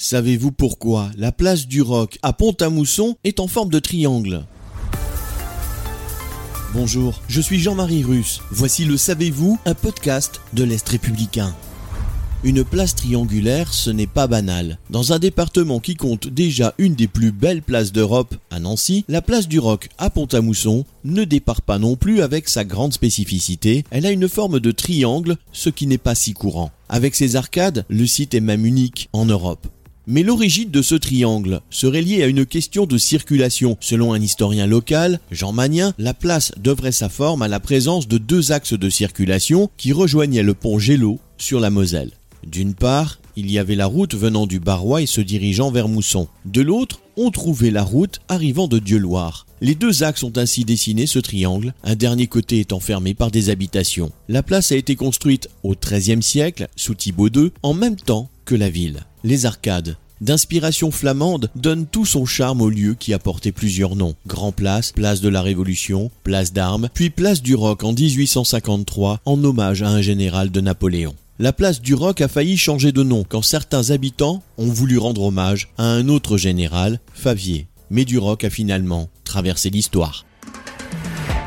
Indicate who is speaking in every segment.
Speaker 1: Savez-vous pourquoi? La place du Roc à Pont-à-Mousson est en forme de triangle Bonjour, je suis Jean-Marie Russe. Voici le Savez-vous, un podcast de l'Est républicain. Une place triangulaire, ce n'est pas banal. Dans un département qui compte déjà une des plus belles places d'Europe, à Nancy, la place du Roc à Pont-à-Mousson ne départ pas non plus avec sa grande spécificité. Elle a une forme de triangle, ce qui n'est pas si courant. Avec ses arcades, le site est même unique en Europe. Mais l'origine de ce triangle serait liée à une question de circulation. Selon un historien local, Jean Magnin, la place devrait sa forme à la présence de deux axes de circulation qui rejoignaient le pont Gélo sur la Moselle. D'une part, il y avait la route venant du Barrois et se dirigeant vers Mousson. De l'autre, on trouvait la route arrivant de Dieu-Loire. Les deux axes ont ainsi dessiné ce triangle, un dernier côté étant fermé par des habitations. La place a été construite au XIIIe siècle, sous Thibaut II, en même temps que la ville. Les arcades, d'inspiration flamande, donnent tout son charme au lieu qui a porté plusieurs noms. Grand Place, Place de la Révolution, Place d'Armes, puis Place du Roc en 1853 en hommage à un général de Napoléon. La place du Roc a failli changer de nom quand certains habitants ont voulu rendre hommage à un autre général, Favier. Mais du Roc a finalement traversé l'histoire.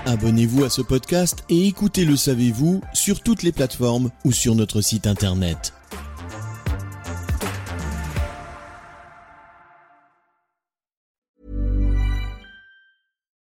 Speaker 1: Abonnez-vous à ce podcast et écoutez Le Savez-vous sur toutes les plateformes ou sur notre site internet.